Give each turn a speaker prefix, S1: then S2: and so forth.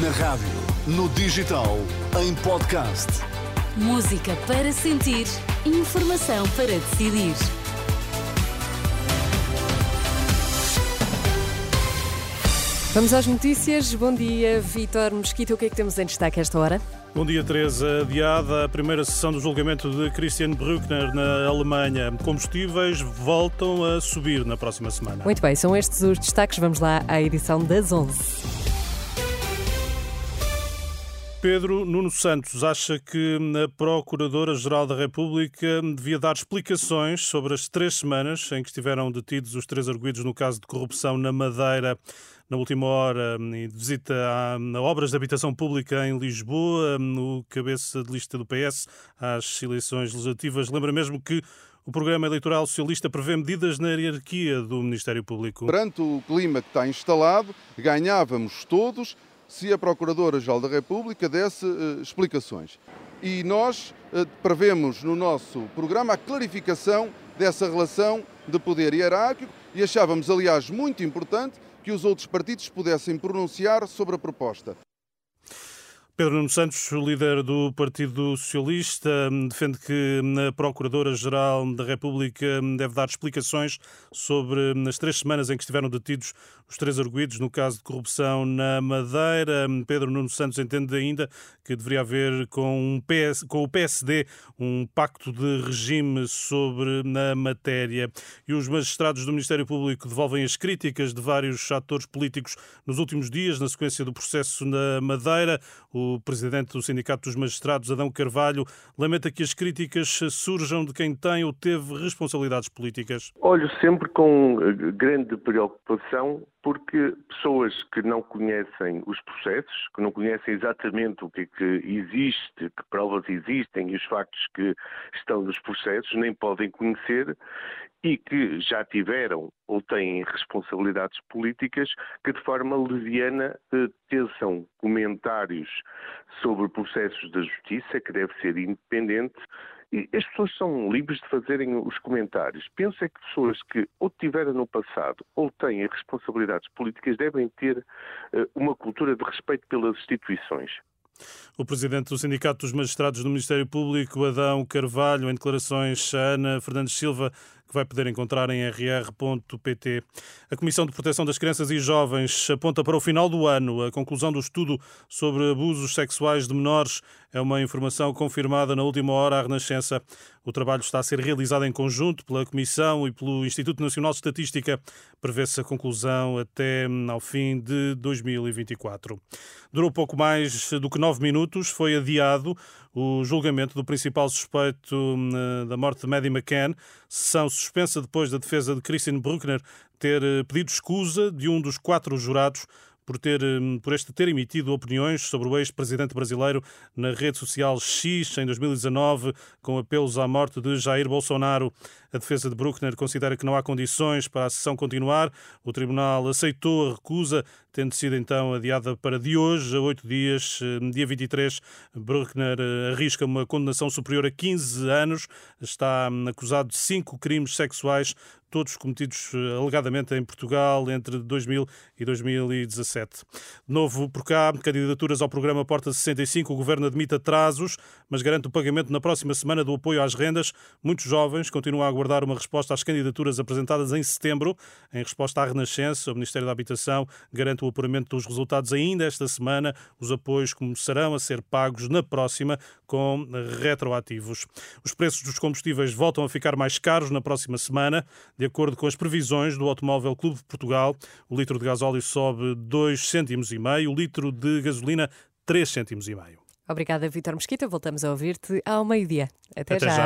S1: Na rádio, no digital, em podcast.
S2: Música para sentir, informação para decidir.
S3: Vamos às notícias. Bom dia, Vítor Mosquito. O que é que temos em destaque a esta hora?
S4: Bom dia, Teresa. Adiada a primeira sessão do julgamento de Christian Bruckner na Alemanha. Combustíveis voltam a subir na próxima semana.
S3: Muito bem, são estes os destaques. Vamos lá à edição das 11.
S4: Pedro Nuno Santos acha que a Procuradora-Geral da República devia dar explicações sobre as três semanas em que estiveram detidos os três arguídos no caso de corrupção na Madeira na última hora e visita a, obras de habitação pública em Lisboa, no cabeça de lista do PS às eleições legislativas. Lembra mesmo que o programa eleitoral socialista prevê medidas na hierarquia do Ministério Público.
S5: Perante o clima que está instalado, ganhávamos todos se a Procuradora-Geral da República desse uh, explicações. E nós uh, prevemos no nosso programa a clarificação dessa relação de poder hierárquico e achávamos, aliás, muito importante que os outros partidos pudessem pronunciar sobre a proposta.
S4: Pedro Nuno Santos, líder do Partido Socialista, defende que a Procuradora-Geral da República deve dar explicações sobre as três semanas em que estiveram detidos os três arguídos no caso de corrupção na Madeira. Pedro Nuno Santos entende ainda que deveria haver com, um PS, com o PSD um pacto de regime sobre a matéria. E os magistrados do Ministério Público devolvem as críticas de vários atores políticos nos últimos dias, na sequência do processo na Madeira. O presidente do Sindicato dos Magistrados, Adão Carvalho, lamenta que as críticas surjam de quem tem ou teve responsabilidades políticas.
S6: Olho sempre com eh, grande preocupação porque pessoas que não conhecem os processos, que não conhecem exatamente o que é que existe, que provas existem e os factos que estão nos processos, nem podem conhecer e que já tiveram ou têm responsabilidades políticas que de forma leviana eh, teçam comentários sobre processos da justiça, que deve ser independente, as pessoas são livres de fazerem os comentários. Penso é que pessoas que ou tiveram no passado ou têm responsabilidades políticas devem ter uh, uma cultura de respeito pelas instituições.
S4: O presidente do Sindicato dos Magistrados do Ministério Público, Adão Carvalho, em declarações a Ana Fernandes Silva, que vai poder encontrar em rr.pt. A Comissão de Proteção das Crianças e Jovens aponta para o final do ano a conclusão do estudo sobre abusos sexuais de menores. É uma informação confirmada na última hora à Renascença. O trabalho está a ser realizado em conjunto pela Comissão e pelo Instituto Nacional de Estatística. Prevê-se a conclusão até ao fim de 2024. Durou pouco mais do que nove minutos. Foi adiado o julgamento do principal suspeito hum, da morte de Maddie McCann. Sessão suspensa depois da defesa de Christian Bruckner ter eh, pedido escusa de um dos quatro jurados por, ter, hum, por este ter emitido opiniões sobre o ex-presidente brasileiro na rede social X em 2019, com apelos à morte de Jair Bolsonaro. A defesa de Bruckner considera que não há condições para a sessão continuar. O tribunal aceitou a recusa, tendo sido então adiada para de hoje a oito dias. Hum, dia 23, Bruckner eh, arrisca uma condenação superior a 15 anos. Está hum, acusado de cinco crimes sexuais todos cometidos eh, alegadamente em Portugal entre 2000 e 2017. De novo, por cá, candidaturas ao programa Porta 65, o Governo admite atrasos, mas garante o pagamento na próxima semana do apoio às rendas. Muitos jovens continuam a aguardar uma resposta às candidaturas apresentadas em setembro. Em resposta à Renascença, o Ministério da Habitação garante o apuramento dos resultados ainda esta semana. Os apoios começarão a ser pagos na próxima com retroativos. Os preços dos combustíveis voltam a ficar mais caros na próxima semana. De acordo com as previsões do Automóvel Clube de Portugal, o litro de gasóleo sobe 2 cêntimos e meio, o litro de gasolina 3 cêntimos e meio.
S3: Obrigada, Vitor Mesquita. Voltamos a ouvir-te ao meio-dia. Até, Até já. já.